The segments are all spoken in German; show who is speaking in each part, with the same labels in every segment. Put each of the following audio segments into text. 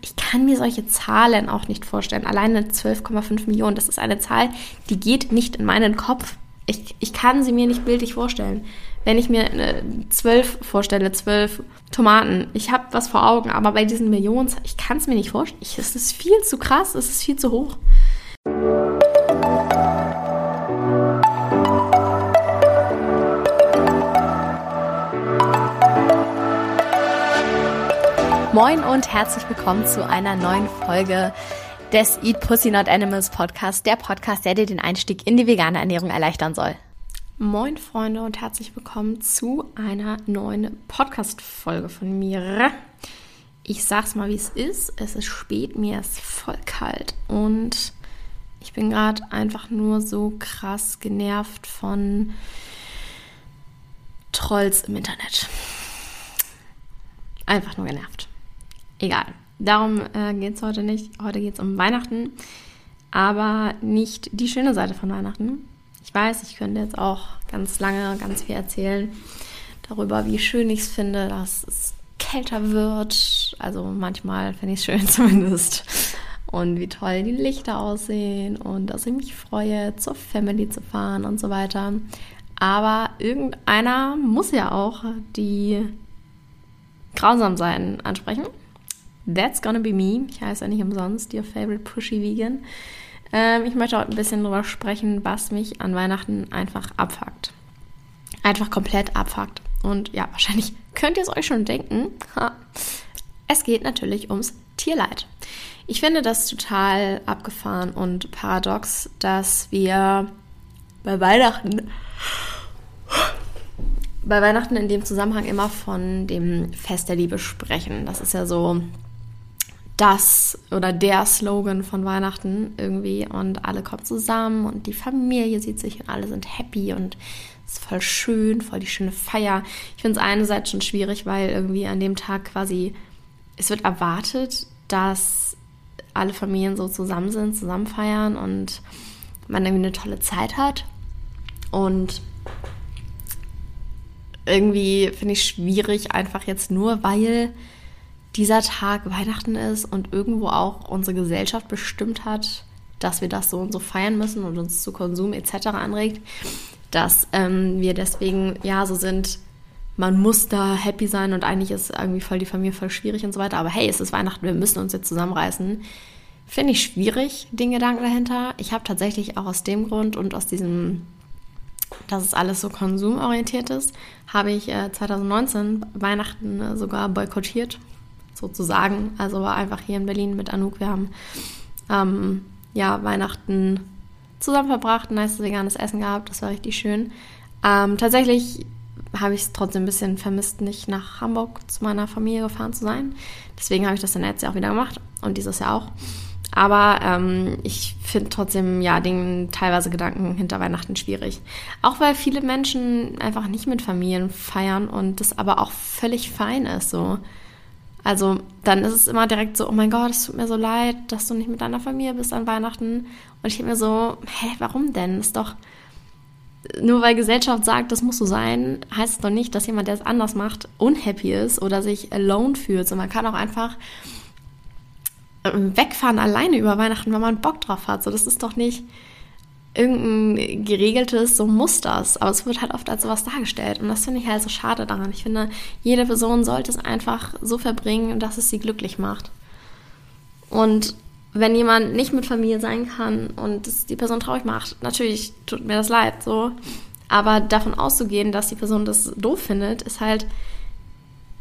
Speaker 1: ich kann mir solche Zahlen auch nicht vorstellen. Alleine 12,5 Millionen, das ist eine Zahl, die geht nicht in meinen Kopf. Ich, ich kann sie mir nicht bildlich vorstellen. Wenn ich mir zwölf vorstelle, zwölf Tomaten, ich habe was vor Augen, aber bei diesen Millionen, ich kann es mir nicht vorstellen. es ist viel zu krass, es ist viel zu hoch. Moin und herzlich willkommen zu einer neuen Folge des Eat Pussy Not Animals Podcast, der Podcast, der dir den Einstieg in die vegane Ernährung erleichtern soll. Moin Freunde und herzlich willkommen zu einer neuen Podcast-Folge von mir. Ich sag's mal, wie es ist. Es ist spät, mir ist voll kalt und ich bin gerade einfach nur so krass genervt von Trolls im Internet. Einfach nur genervt. Egal. Darum äh, geht es heute nicht. Heute geht es um Weihnachten, aber nicht die schöne Seite von Weihnachten. Ich weiß, ich könnte jetzt auch ganz lange ganz viel erzählen darüber, wie schön ich es finde, dass es kälter wird. Also manchmal finde ich es schön zumindest. Und wie toll die Lichter aussehen und dass ich mich freue, zur Family zu fahren und so weiter. Aber irgendeiner muss ja auch die grausam sein ansprechen. That's Gonna Be Me. Ich heiße ja nicht umsonst Your Favorite Pushy Vegan. Ähm, ich möchte heute ein bisschen darüber sprechen, was mich an Weihnachten einfach abfuckt. Einfach komplett abfuckt. Und ja, wahrscheinlich könnt ihr es euch schon denken. Es geht natürlich ums Tierleid. Ich finde das total abgefahren und paradox, dass wir bei Weihnachten bei Weihnachten in dem Zusammenhang immer von dem Fest der Liebe sprechen. Das ist ja so das oder der Slogan von Weihnachten irgendwie und alle kommen zusammen und die Familie sieht sich und alle sind happy und es ist voll schön, voll die schöne Feier. Ich finde es einerseits schon schwierig, weil irgendwie an dem Tag quasi es wird erwartet, dass alle Familien so zusammen sind, zusammen feiern und man irgendwie eine tolle Zeit hat und irgendwie finde ich schwierig einfach jetzt nur, weil dieser Tag Weihnachten ist und irgendwo auch unsere Gesellschaft bestimmt hat, dass wir das so und so feiern müssen und uns zu Konsum etc. anregt, dass ähm, wir deswegen ja so sind, man muss da happy sein und eigentlich ist irgendwie voll die Familie voll schwierig und so weiter. Aber hey, es ist Weihnachten, wir müssen uns jetzt zusammenreißen. Finde ich schwierig, den Gedanken dahinter. Ich habe tatsächlich auch aus dem Grund und aus diesem, dass es alles so konsumorientiert ist, habe ich äh, 2019 Weihnachten äh, sogar boykottiert sozusagen. Also war einfach hier in Berlin mit Anouk. Wir haben ähm, ja Weihnachten zusammen verbracht, ein nice veganes Essen gehabt. Das war richtig schön. Ähm, tatsächlich habe ich es trotzdem ein bisschen vermisst, nicht nach Hamburg zu meiner Familie gefahren zu sein. Deswegen habe ich das dann letztes Jahr auch wieder gemacht und dieses Jahr auch. Aber ähm, ich finde trotzdem, ja, den teilweise Gedanken hinter Weihnachten schwierig. Auch weil viele Menschen einfach nicht mit Familien feiern und das aber auch völlig fein ist. So. Also dann ist es immer direkt so, oh mein Gott, es tut mir so leid, dass du nicht mit deiner Familie bist an Weihnachten. Und ich denke mir so, hä, warum denn? Ist doch, nur weil Gesellschaft sagt, das muss so sein, heißt es doch nicht, dass jemand, der es anders macht, unhappy ist oder sich alone fühlt. So, man kann auch einfach ähm, wegfahren alleine über Weihnachten, wenn man Bock drauf hat. So, das ist doch nicht irgendein geregeltes, so muss das. Aber es wird halt oft als sowas dargestellt. Und das finde ich halt so schade daran. Ich finde, jede Person sollte es einfach so verbringen, dass es sie glücklich macht. Und wenn jemand nicht mit Familie sein kann und die Person traurig macht, natürlich tut mir das leid, so. Aber davon auszugehen, dass die Person das doof findet, ist halt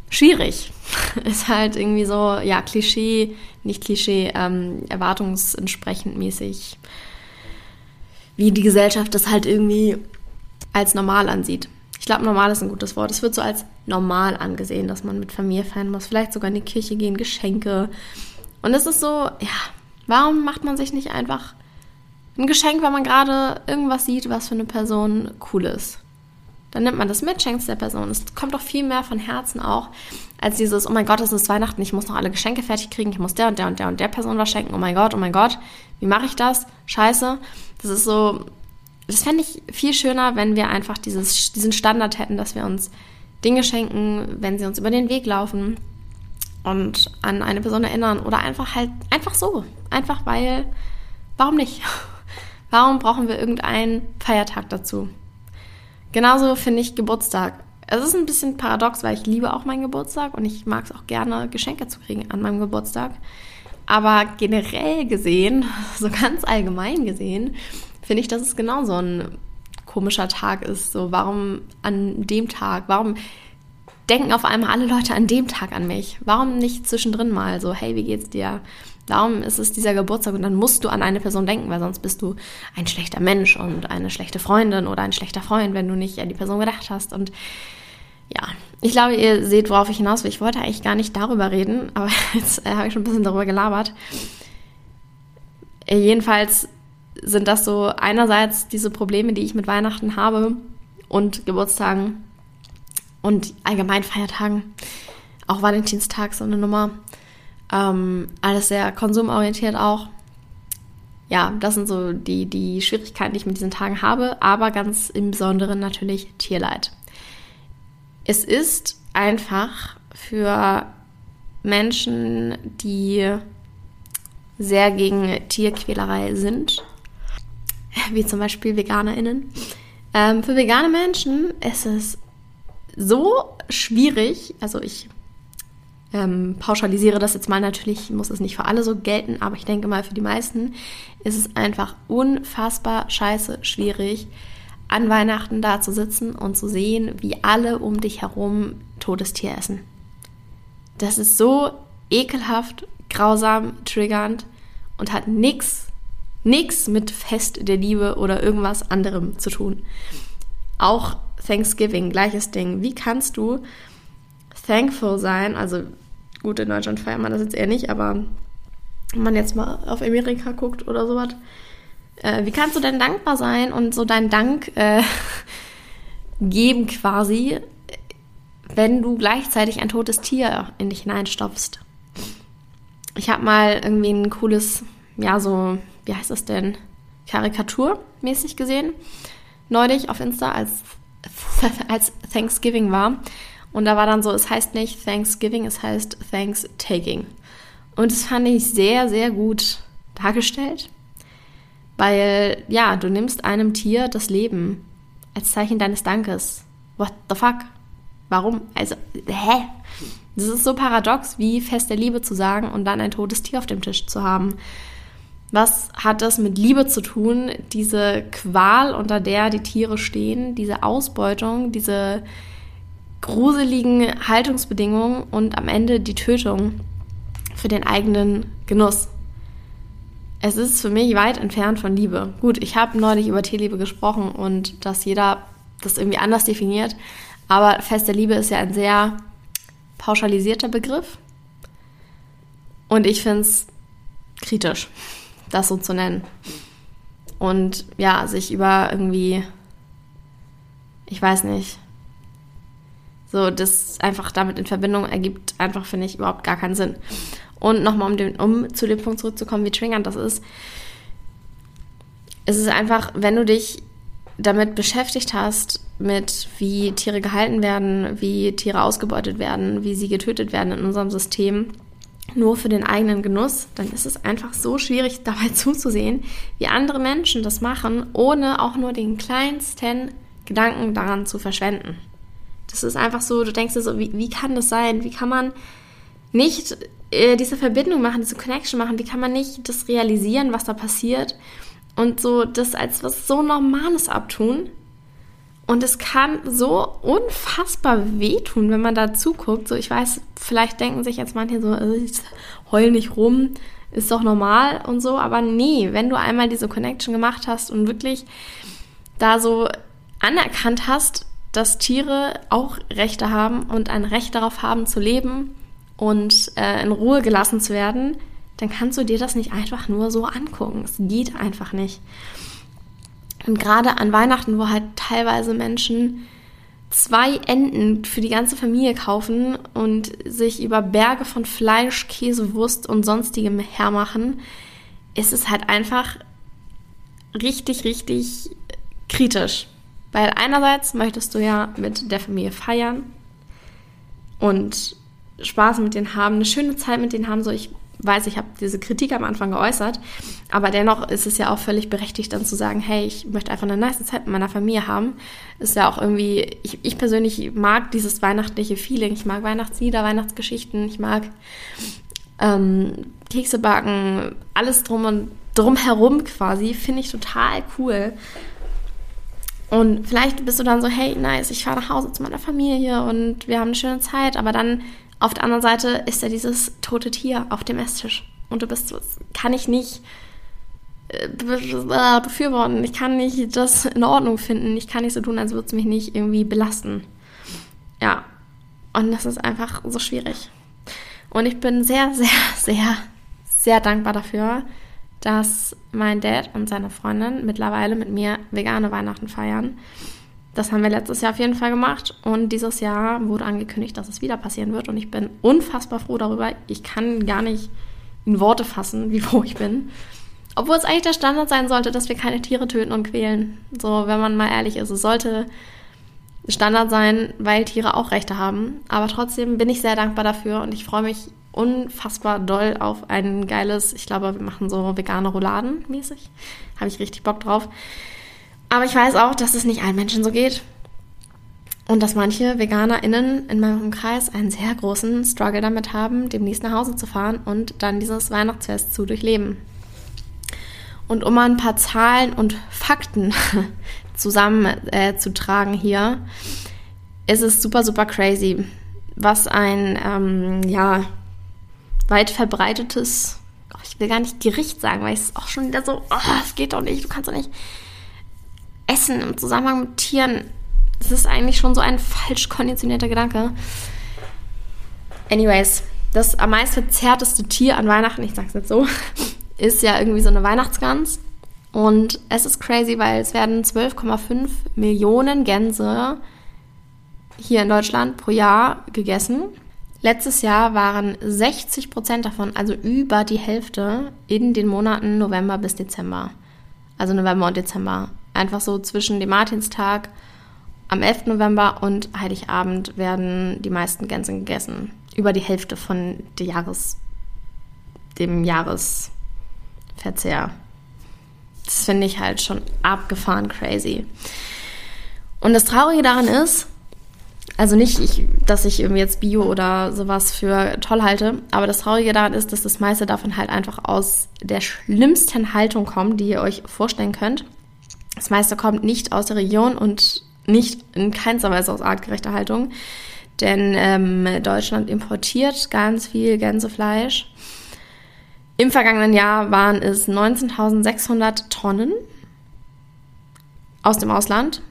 Speaker 1: schwierig. ist halt irgendwie so, ja, Klischee, nicht Klischee, ähm, erwartungsentsprechend mäßig wie die Gesellschaft das halt irgendwie als normal ansieht. Ich glaube, normal ist ein gutes Wort. Es wird so als normal angesehen, dass man mit Familie feiern muss, vielleicht sogar in die Kirche gehen, Geschenke. Und es ist so, ja, warum macht man sich nicht einfach ein Geschenk, wenn man gerade irgendwas sieht, was für eine Person cool ist? Dann nimmt man das mit, schenkt es der Person. Es kommt doch viel mehr von Herzen auch, als dieses, oh mein Gott, es ist Weihnachten, ich muss noch alle Geschenke fertig kriegen, ich muss der und der und der und der Person was schenken, oh mein Gott, oh mein Gott, wie mache ich das? Scheiße. Das ist so, das fände ich viel schöner, wenn wir einfach dieses, diesen Standard hätten, dass wir uns Dinge schenken, wenn sie uns über den Weg laufen. und an eine Person erinnern oder einfach halt einfach so. Einfach weil, warum nicht? Warum brauchen wir irgendeinen Feiertag dazu? Genauso finde ich Geburtstag. Es ist ein bisschen paradox, weil ich liebe auch meinen Geburtstag und ich mag es auch gerne, Geschenke zu kriegen an meinem Geburtstag. Aber generell gesehen, so ganz allgemein gesehen, finde ich, dass es genau so ein komischer Tag ist. So, warum an dem Tag? Warum denken auf einmal alle Leute an dem Tag an mich? Warum nicht zwischendrin mal so, hey, wie geht's dir? Warum ist es dieser Geburtstag und dann musst du an eine Person denken, weil sonst bist du ein schlechter Mensch und eine schlechte Freundin oder ein schlechter Freund, wenn du nicht an die Person gedacht hast. Und ja, ich glaube, ihr seht, worauf ich hinaus will. Ich wollte eigentlich gar nicht darüber reden, aber jetzt äh, habe ich schon ein bisschen darüber gelabert. Äh, jedenfalls sind das so einerseits diese Probleme, die ich mit Weihnachten habe und Geburtstagen und allgemein Feiertagen, auch Valentinstag so eine Nummer. Ähm, alles sehr konsumorientiert auch. Ja, das sind so die, die Schwierigkeiten, die ich mit diesen Tagen habe, aber ganz im Besonderen natürlich Tierleid. Es ist einfach für Menschen, die sehr gegen Tierquälerei sind, wie zum Beispiel VeganerInnen. Ähm, für vegane Menschen ist es so schwierig, also ich ähm, pauschalisiere das jetzt mal natürlich, muss es nicht für alle so gelten, aber ich denke mal für die meisten ist es einfach unfassbar scheiße schwierig, an Weihnachten da zu sitzen und zu sehen, wie alle um dich herum totes Tier essen. Das ist so ekelhaft, grausam, triggernd und hat nichts, nichts mit Fest der Liebe oder irgendwas anderem zu tun. Auch Thanksgiving, gleiches Ding. Wie kannst du thankful sein? Also gut, in Deutschland feiert man das jetzt eher nicht, aber wenn man jetzt mal auf Amerika guckt oder sowas, äh, wie kannst du denn dankbar sein und so deinen Dank äh, geben quasi, wenn du gleichzeitig ein totes Tier in dich hineinstopfst? Ich habe mal irgendwie ein cooles, ja, so, wie heißt das denn? Karikaturmäßig gesehen, neulich auf Insta, als als Thanksgiving war. Und da war dann so, es heißt nicht Thanksgiving, es heißt Thanks-Taking. Und das fand ich sehr, sehr gut dargestellt. Weil, ja, du nimmst einem Tier das Leben als Zeichen deines Dankes. What the fuck? Warum? Also, hä? Das ist so paradox, wie Fest der Liebe zu sagen und dann ein totes Tier auf dem Tisch zu haben. Was hat das mit Liebe zu tun? Diese Qual, unter der die Tiere stehen, diese Ausbeutung, diese gruseligen Haltungsbedingungen und am Ende die Tötung für den eigenen Genuss. Es ist für mich weit entfernt von Liebe. Gut, ich habe neulich über Tierliebe gesprochen und dass jeder das irgendwie anders definiert, aber Fest der Liebe ist ja ein sehr pauschalisierter Begriff und ich finde es kritisch das so zu nennen. Und ja, sich über irgendwie, ich weiß nicht, so das einfach damit in Verbindung ergibt, einfach finde ich überhaupt gar keinen Sinn. Und nochmal, um, um zu dem Punkt zurückzukommen, wie triggernd das ist. Es ist einfach, wenn du dich damit beschäftigt hast, mit wie Tiere gehalten werden, wie Tiere ausgebeutet werden, wie sie getötet werden in unserem System, nur für den eigenen Genuss, dann ist es einfach so schwierig dabei zuzusehen, wie andere Menschen das machen, ohne auch nur den kleinsten Gedanken daran zu verschwenden. Das ist einfach so, du denkst dir so, wie, wie kann das sein? Wie kann man nicht äh, diese Verbindung machen, diese Connection machen? Wie kann man nicht das realisieren, was da passiert und so das als was so Normales abtun? Und es kann so unfassbar wehtun, wenn man da zuguckt. So, ich weiß, vielleicht denken sich jetzt manche so, äh, heul nicht rum, ist doch normal und so. Aber nee, wenn du einmal diese Connection gemacht hast und wirklich da so anerkannt hast, dass Tiere auch Rechte haben und ein Recht darauf haben zu leben und äh, in Ruhe gelassen zu werden, dann kannst du dir das nicht einfach nur so angucken. Es geht einfach nicht. Und gerade an Weihnachten, wo halt teilweise Menschen zwei Enten für die ganze Familie kaufen und sich über Berge von Fleisch, Käse, Wurst und sonstigem hermachen, ist es halt einfach richtig, richtig kritisch. Weil einerseits möchtest du ja mit der Familie feiern und Spaß mit denen haben, eine schöne Zeit mit denen haben. So, ich weiß, ich habe diese Kritik am Anfang geäußert, aber dennoch ist es ja auch völlig berechtigt, dann zu sagen, hey, ich möchte einfach eine nice Zeit mit meiner Familie haben. Ist ja auch irgendwie, ich, ich persönlich mag dieses weihnachtliche Feeling. Ich mag Weihnachtslieder, Weihnachtsgeschichten, ich mag ähm, Kekse backen, alles drum und drumherum quasi, finde ich total cool. Und vielleicht bist du dann so, hey, nice, ich fahre nach Hause zu meiner Familie und wir haben eine schöne Zeit, aber dann auf der anderen Seite ist ja dieses tote Tier auf dem Esstisch. Und du bist kann ich nicht äh, befürworten. Ich kann nicht das in Ordnung finden. Ich kann nicht so tun, als würde es mich nicht irgendwie belasten. Ja. Und das ist einfach so schwierig. Und ich bin sehr, sehr, sehr, sehr dankbar dafür, dass mein Dad und seine Freundin mittlerweile mit mir vegane Weihnachten feiern. Das haben wir letztes Jahr auf jeden Fall gemacht und dieses Jahr wurde angekündigt, dass es wieder passieren wird und ich bin unfassbar froh darüber. Ich kann gar nicht in Worte fassen, wie froh ich bin. Obwohl es eigentlich der Standard sein sollte, dass wir keine Tiere töten und quälen. So, wenn man mal ehrlich ist. Es sollte Standard sein, weil Tiere auch Rechte haben. Aber trotzdem bin ich sehr dankbar dafür und ich freue mich unfassbar doll auf ein geiles, ich glaube, wir machen so vegane Rouladen mäßig. Habe ich richtig Bock drauf. Aber ich weiß auch, dass es nicht allen Menschen so geht. Und dass manche VeganerInnen in meinem Umkreis einen sehr großen Struggle damit haben, demnächst nach Hause zu fahren und dann dieses Weihnachtsfest zu durchleben. Und um mal ein paar Zahlen und Fakten zusammenzutragen äh, hier, ist es super, super crazy, was ein, ähm, ja, weit verbreitetes, ich will gar nicht Gericht sagen, weil es auch schon wieder so, oh, es geht doch nicht, du kannst doch nicht Essen im Zusammenhang mit Tieren, das ist eigentlich schon so ein falsch konditionierter Gedanke. Anyways, das am meisten verzerrteste Tier an Weihnachten, ich sag's jetzt so, ist ja irgendwie so eine Weihnachtsgans. Und es ist crazy, weil es werden 12,5 Millionen Gänse hier in Deutschland pro Jahr gegessen. Letztes Jahr waren 60 Prozent davon, also über die Hälfte, in den Monaten November bis Dezember. Also November und Dezember. Einfach so zwischen dem Martinstag am 11. November und Heiligabend werden die meisten Gänse gegessen. Über die Hälfte von Jahres, dem Jahresverzehr. Das finde ich halt schon abgefahren crazy. Und das Traurige daran ist, also nicht, ich, dass ich irgendwie jetzt Bio oder sowas für toll halte, aber das Traurige daran ist, dass das meiste davon halt einfach aus der schlimmsten Haltung kommt, die ihr euch vorstellen könnt. Das meiste kommt nicht aus der Region und nicht in keinster Weise aus artgerechter Haltung, denn ähm, Deutschland importiert ganz viel Gänsefleisch. Im vergangenen Jahr waren es 19.600 Tonnen aus dem Ausland,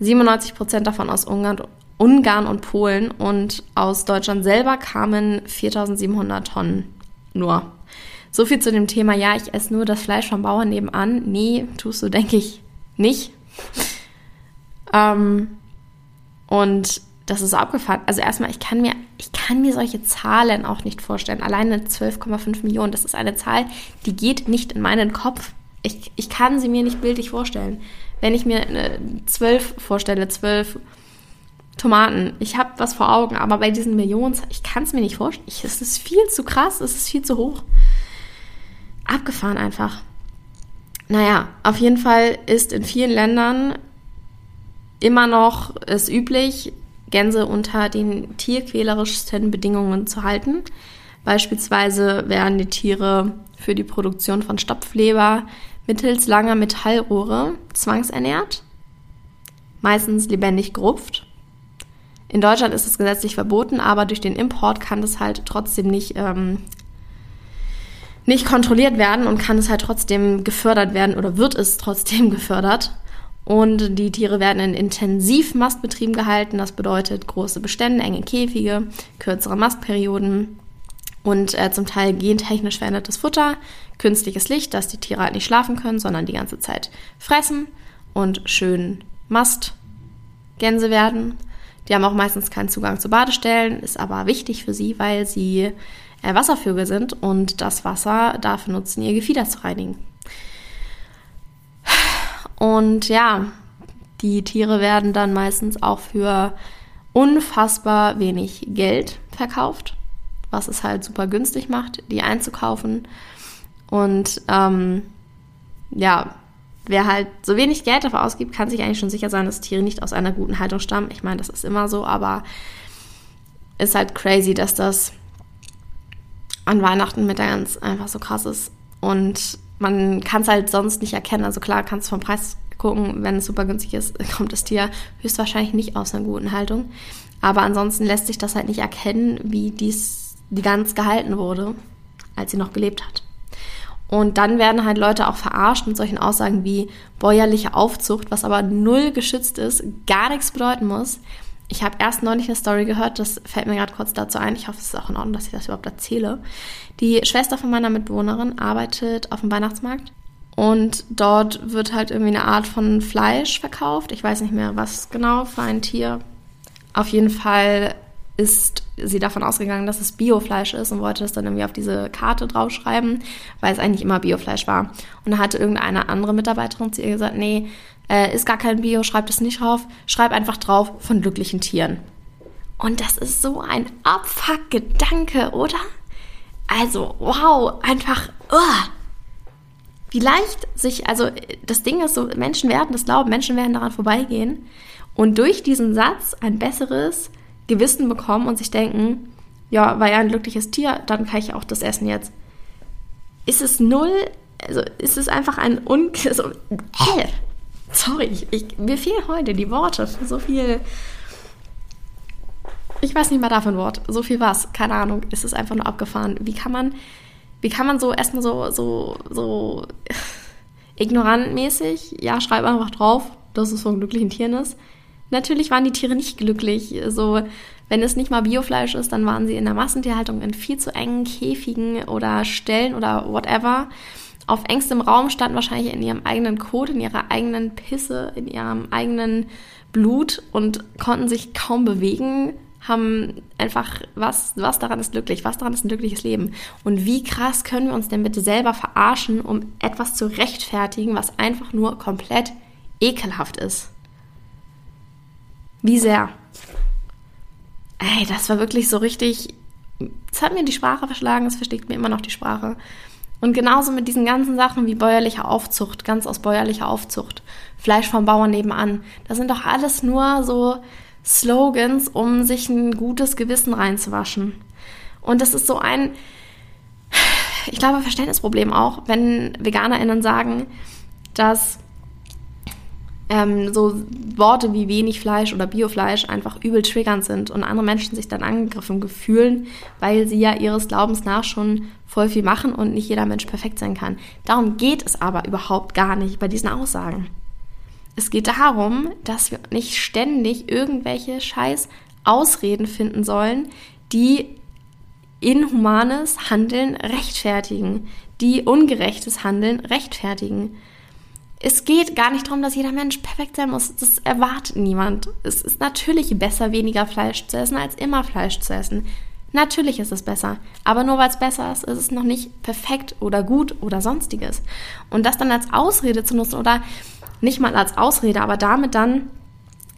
Speaker 1: 97 Prozent davon aus Ungarn, Ungarn und Polen und aus Deutschland selber kamen 4.700 Tonnen nur. So viel zu dem Thema, ja, ich esse nur das Fleisch vom Bauern nebenan. Nee, tust du, denke ich, nicht. Ähm, und das ist abgefahren. Also erstmal, ich kann mir, ich kann mir solche Zahlen auch nicht vorstellen. Alleine 12,5 Millionen, das ist eine Zahl, die geht nicht in meinen Kopf. Ich, ich kann sie mir nicht bildlich vorstellen. Wenn ich mir eine 12 vorstelle, 12 Tomaten, ich habe was vor Augen, aber bei diesen Millionen, ich kann es mir nicht vorstellen. es ist viel zu krass, es ist viel zu hoch. Abgefahren einfach. Naja, auf jeden Fall ist in vielen Ländern immer noch es üblich, Gänse unter den tierquälerischsten Bedingungen zu halten. Beispielsweise werden die Tiere für die Produktion von Stopfleber mittels langer Metallrohre zwangsernährt, meistens lebendig gerupft. In Deutschland ist es gesetzlich verboten, aber durch den Import kann das halt trotzdem nicht ähm, nicht kontrolliert werden und kann es halt trotzdem gefördert werden oder wird es trotzdem gefördert. Und die Tiere werden in Intensivmastbetrieben gehalten. Das bedeutet große Bestände, enge Käfige, kürzere Mastperioden und äh, zum Teil gentechnisch verändertes Futter, künstliches Licht, dass die Tiere halt nicht schlafen können, sondern die ganze Zeit fressen und schön Mastgänse werden. Die haben auch meistens keinen Zugang zu Badestellen, ist aber wichtig für sie, weil sie äh, Wasservögel sind und das Wasser dafür nutzen, ihr Gefieder zu reinigen. Und ja, die Tiere werden dann meistens auch für unfassbar wenig Geld verkauft. was es halt super günstig macht, die einzukaufen. Und ähm, ja, wer halt so wenig Geld dafür ausgibt, kann sich eigentlich schon sicher sein, dass Tiere nicht aus einer guten Haltung stammen. Ich meine, das ist immer so, aber ist halt crazy, dass das an Weihnachten mit der ganz einfach so krass ist. Und man kann es halt sonst nicht erkennen. Also klar, kannst du vom Preis gucken, wenn es super günstig ist, kommt das Tier höchstwahrscheinlich nicht aus einer guten Haltung. Aber ansonsten lässt sich das halt nicht erkennen, wie dies die Gans gehalten wurde, als sie noch gelebt hat. Und dann werden halt Leute auch verarscht mit solchen Aussagen wie bäuerliche Aufzucht, was aber null geschützt ist, gar nichts bedeuten muss. Ich habe erst neulich eine Story gehört, das fällt mir gerade kurz dazu ein. Ich hoffe, es ist auch in Ordnung, dass ich das überhaupt erzähle. Die Schwester von meiner Mitbewohnerin arbeitet auf dem Weihnachtsmarkt und dort wird halt irgendwie eine Art von Fleisch verkauft. Ich weiß nicht mehr, was genau für ein Tier. Auf jeden Fall ist sie davon ausgegangen, dass es Biofleisch ist und wollte das dann irgendwie auf diese Karte draufschreiben, weil es eigentlich immer Biofleisch war. Und da hatte irgendeine andere Mitarbeiterin zu ihr gesagt, nee, äh, ist gar kein Bio, schreib das nicht drauf, schreib einfach drauf von glücklichen Tieren. Und das ist so ein Abfuck-Gedanke, oder? Also, wow, einfach, uh, wie leicht sich, also das Ding ist so, Menschen werden das glauben, Menschen werden daran vorbeigehen und durch diesen Satz ein besseres, Gewissen bekommen und sich denken, ja, war ja ein glückliches Tier, dann kann ich auch das essen jetzt. Ist es null, also ist es einfach ein un... So, äh, sorry, ich, ich, mir fehlen heute die Worte für so viel... Ich weiß nicht mal ein Wort. So viel was. Keine Ahnung. Es ist einfach nur abgefahren. Wie kann man, wie kann man so erstmal so, so, so ignorantmäßig, ja, schreib einfach drauf, dass es von glücklichen Tieren ist. Natürlich waren die Tiere nicht glücklich. So, wenn es nicht mal Biofleisch ist, dann waren sie in der Massentierhaltung in viel zu engen Käfigen oder Ställen oder whatever. Auf engstem Raum standen wahrscheinlich in ihrem eigenen Kot, in ihrer eigenen Pisse, in ihrem eigenen Blut und konnten sich kaum bewegen, haben einfach, was, was daran ist glücklich, was daran ist ein glückliches Leben. Und wie krass können wir uns denn bitte selber verarschen, um etwas zu rechtfertigen, was einfach nur komplett ekelhaft ist? Wie sehr? Ey, das war wirklich so richtig. Es hat mir die Sprache verschlagen, es versteht mir immer noch die Sprache. Und genauso mit diesen ganzen Sachen wie bäuerliche Aufzucht, ganz aus bäuerlicher Aufzucht, Fleisch vom Bauern nebenan. Das sind doch alles nur so Slogans, um sich ein gutes Gewissen reinzuwaschen. Und das ist so ein, ich glaube, Verständnisproblem auch, wenn VeganerInnen sagen, dass ähm, so Worte wie wenig Fleisch oder Biofleisch einfach übel triggernd sind und andere Menschen sich dann angegriffen fühlen, weil sie ja ihres Glaubens nach schon voll viel machen und nicht jeder Mensch perfekt sein kann. Darum geht es aber überhaupt gar nicht bei diesen Aussagen. Es geht darum, dass wir nicht ständig irgendwelche scheiß Ausreden finden sollen, die inhumanes Handeln rechtfertigen, die ungerechtes Handeln rechtfertigen es geht gar nicht darum, dass jeder Mensch perfekt sein muss. Das erwartet niemand. Es ist natürlich besser, weniger Fleisch zu essen, als immer Fleisch zu essen. Natürlich ist es besser. Aber nur weil es besser ist, ist es noch nicht perfekt oder gut oder sonstiges. Und das dann als Ausrede zu nutzen oder nicht mal als Ausrede, aber damit dann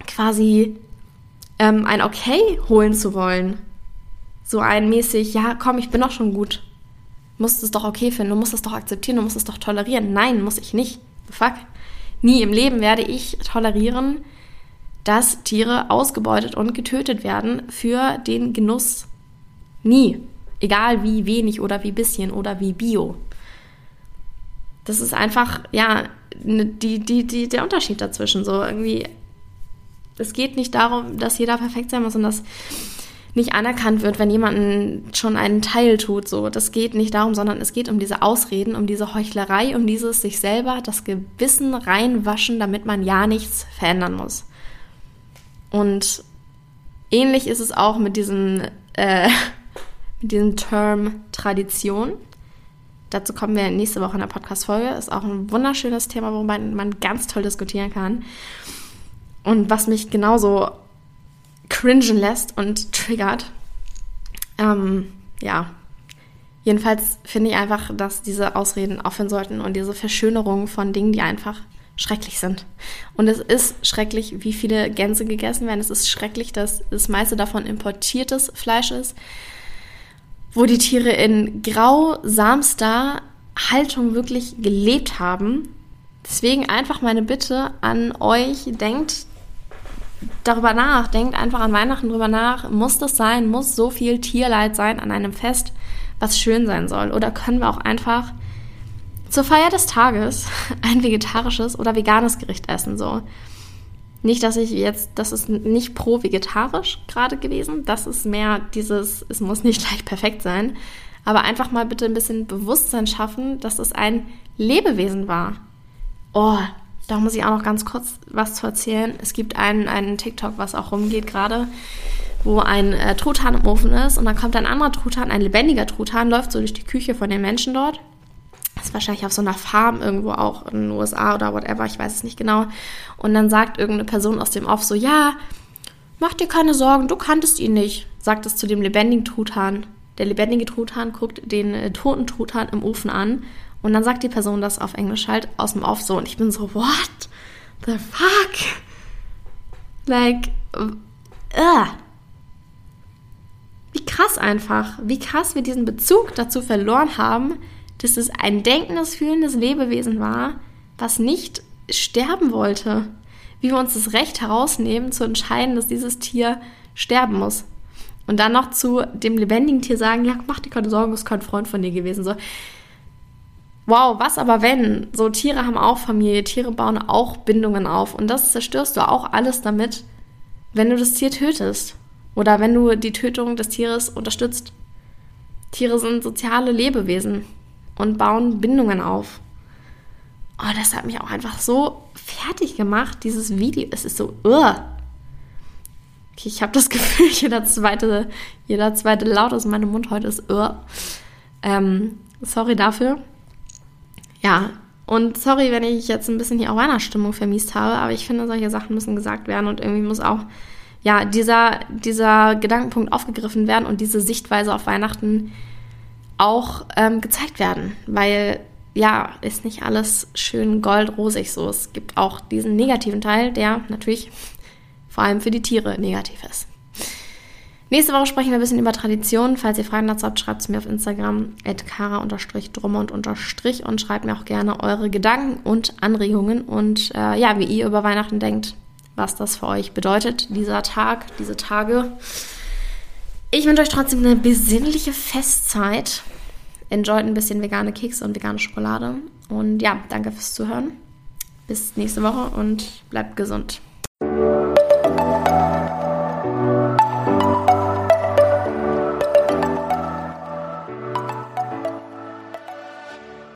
Speaker 1: quasi ähm, ein Okay holen zu wollen. So ein mäßig, ja, komm, ich bin doch schon gut. Musst es doch okay finden, du musst es doch akzeptieren, du musst es doch tolerieren. Nein, muss ich nicht fuck, nie im Leben werde ich tolerieren, dass Tiere ausgebeutet und getötet werden für den Genuss. Nie. Egal wie wenig oder wie bisschen oder wie bio. Das ist einfach, ja, ne, die, die, die, der Unterschied dazwischen. So irgendwie, es geht nicht darum, dass jeder perfekt sein muss und dass nicht anerkannt wird, wenn jemand schon einen Teil tut. So, das geht nicht darum, sondern es geht um diese Ausreden, um diese Heuchlerei, um dieses sich selber das Gewissen reinwaschen, damit man ja nichts verändern muss. Und ähnlich ist es auch mit diesem, äh, mit diesem Term Tradition. Dazu kommen wir nächste Woche in der Podcast-Folge. Ist auch ein wunderschönes Thema, worüber man ganz toll diskutieren kann. Und was mich genauso cringen lässt und triggert. Ähm, ja. Jedenfalls finde ich einfach, dass diese Ausreden aufhören sollten und diese Verschönerung von Dingen, die einfach schrecklich sind. Und es ist schrecklich, wie viele Gänse gegessen werden. Es ist schrecklich, dass das meiste davon importiertes Fleisch ist. wo die Tiere in grausamster Haltung wirklich gelebt haben. Deswegen einfach meine Bitte an euch, denkt darüber nach, denkt einfach an Weihnachten drüber nach. Muss das sein? Muss so viel Tierleid sein an einem Fest, was schön sein soll? Oder können wir auch einfach zur Feier des Tages ein vegetarisches oder veganes Gericht essen? So. Nicht, dass ich jetzt, das ist nicht pro vegetarisch gerade gewesen. Das ist mehr dieses, es muss nicht gleich perfekt sein. Aber einfach mal bitte ein bisschen Bewusstsein schaffen, dass es ein Lebewesen war. Oh, da muss ich auch noch ganz kurz was zu erzählen. Es gibt einen, einen TikTok, was auch rumgeht gerade, wo ein äh, Truthahn im Ofen ist und dann kommt ein anderer Truthahn, ein lebendiger Truthahn, läuft so durch die Küche von den Menschen dort. Das ist wahrscheinlich auf so einer Farm irgendwo auch in den USA oder whatever, ich weiß es nicht genau. Und dann sagt irgendeine Person aus dem Off so, ja, mach dir keine Sorgen, du kanntest ihn nicht, sagt es zu dem lebendigen Truthahn. Der lebendige Truthahn guckt den äh, toten Truthahn im Ofen an und dann sagt die Person das auf Englisch halt aus dem Off so und ich bin so, what the fuck? Like, uh. Wie krass einfach, wie krass wir diesen Bezug dazu verloren haben, dass es ein denkendes, fühlendes Lebewesen war, was nicht sterben wollte. Wie wir uns das Recht herausnehmen, zu entscheiden, dass dieses Tier sterben muss. Und dann noch zu dem lebendigen Tier sagen, ja, mach dir keine Sorgen, ist kein Freund von dir gewesen. So, wow, was aber wenn? So Tiere haben auch Familie, Tiere bauen auch Bindungen auf und das zerstörst du auch alles damit, wenn du das Tier tötest oder wenn du die Tötung des Tieres unterstützt. Tiere sind soziale Lebewesen und bauen Bindungen auf. Oh, das hat mich auch einfach so fertig gemacht, dieses Video. Es ist so, uh. Okay, ich habe das Gefühl, jeder zweite, jeder zweite Laut aus meinem Mund heute ist, uh. Ähm, sorry dafür. Ja, und sorry, wenn ich jetzt ein bisschen hier auch Weihnachtsstimmung vermiest habe, aber ich finde, solche Sachen müssen gesagt werden und irgendwie muss auch, ja, dieser, dieser Gedankenpunkt aufgegriffen werden und diese Sichtweise auf Weihnachten auch ähm, gezeigt werden, weil ja, ist nicht alles schön goldrosig so. Es gibt auch diesen negativen Teil, der natürlich vor allem für die Tiere negativ ist. Nächste Woche sprechen wir ein bisschen über Traditionen. Falls ihr Fragen dazu habt, schreibt es mir auf Instagram unterstrich und schreibt mir auch gerne eure Gedanken und Anregungen und äh, ja, wie ihr über Weihnachten denkt, was das für euch bedeutet, dieser Tag, diese Tage. Ich wünsche euch trotzdem eine besinnliche Festzeit. Enjoyt ein bisschen vegane Kekse und vegane Schokolade. Und ja, danke fürs Zuhören. Bis nächste Woche und bleibt gesund.